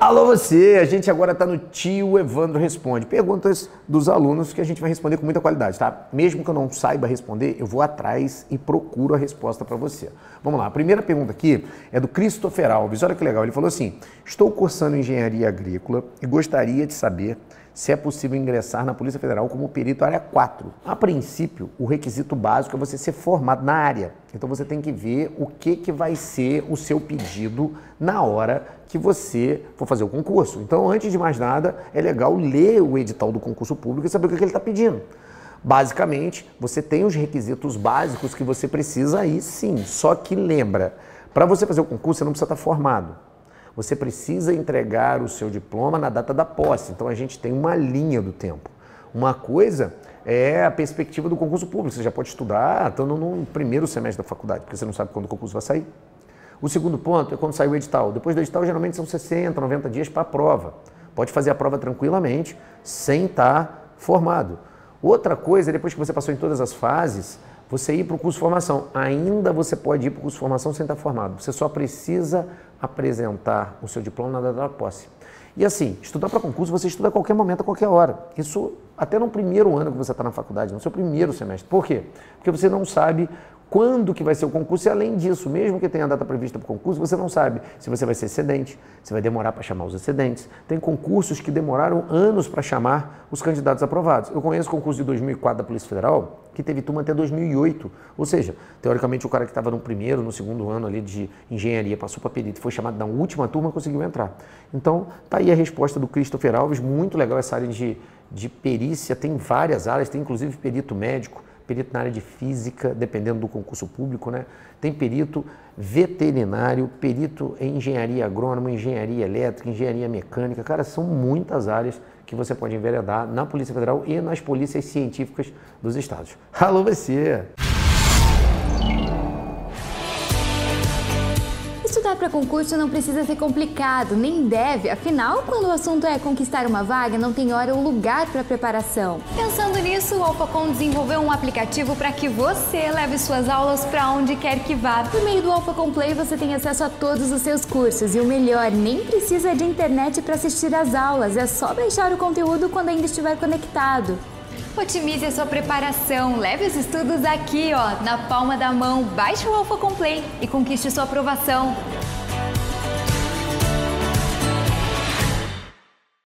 Alô você, a gente agora está no Tio Evandro Responde. Perguntas dos alunos que a gente vai responder com muita qualidade, tá? Mesmo que eu não saiba responder, eu vou atrás e procuro a resposta para você. Vamos lá, a primeira pergunta aqui é do Christopher Alves. Olha que legal, ele falou assim: Estou cursando engenharia agrícola e gostaria de saber se é possível ingressar na Polícia Federal como perito área 4. A princípio, o requisito básico é você ser formado na área. Então você tem que ver o que, que vai ser o seu pedido na hora que você for fazer o concurso. Então, antes de mais nada, é legal ler o edital do concurso público e saber o que, que ele está pedindo. Basicamente, você tem os requisitos básicos que você precisa aí sim. Só que lembra, para você fazer o concurso, você não precisa estar tá formado você precisa entregar o seu diploma na data da posse. Então a gente tem uma linha do tempo. Uma coisa é a perspectiva do concurso público. Você já pode estudar estando no primeiro semestre da faculdade, porque você não sabe quando o concurso vai sair. O segundo ponto é quando sai o edital. Depois do edital, geralmente são 60, 90 dias para a prova. Pode fazer a prova tranquilamente, sem estar tá formado. Outra coisa depois que você passou em todas as fases, você ir para o curso de formação. Ainda você pode ir para o curso de formação sem estar formado. Você só precisa apresentar o seu diploma na data da posse. E assim, estudar para concurso você estuda a qualquer momento, a qualquer hora. Isso até no primeiro ano que você está na faculdade, no seu primeiro semestre. Por quê? Porque você não sabe quando que vai ser o concurso e além disso, mesmo que tenha a data prevista para o concurso, você não sabe se você vai ser excedente, se vai demorar para chamar os excedentes. Tem concursos que demoraram anos para chamar os candidatos aprovados. Eu conheço o concurso de 2004 da Polícia Federal, que teve turma até 2008. Ou seja, teoricamente o cara que estava no primeiro, no segundo ano ali de engenharia, passou para perito foi chamado na última turma, conseguiu entrar. Então, tá aí a resposta do Christopher Alves, muito legal essa área de, de perícia, tem várias áreas, tem inclusive perito médico, perito na área de física, dependendo do concurso público, né? Tem perito veterinário, perito em engenharia agrônoma, engenharia elétrica, engenharia mecânica. Cara, são muitas áreas que você pode enveredar na Polícia Federal e nas polícias científicas dos estados. Alô, você! Estudar para concurso não precisa ser complicado, nem deve, afinal, quando o assunto é conquistar uma vaga, não tem hora ou lugar para preparação. Pensando nisso, o AlphaCom desenvolveu um aplicativo para que você leve suas aulas para onde quer que vá. Por meio do AlphaCom Play, você tem acesso a todos os seus cursos e o melhor, nem precisa de internet para assistir às aulas, é só baixar o conteúdo quando ainda estiver conectado. Otimize a sua preparação, leve os estudos aqui, ó, na palma da mão. Baixe o Alpha Complay e conquiste sua aprovação.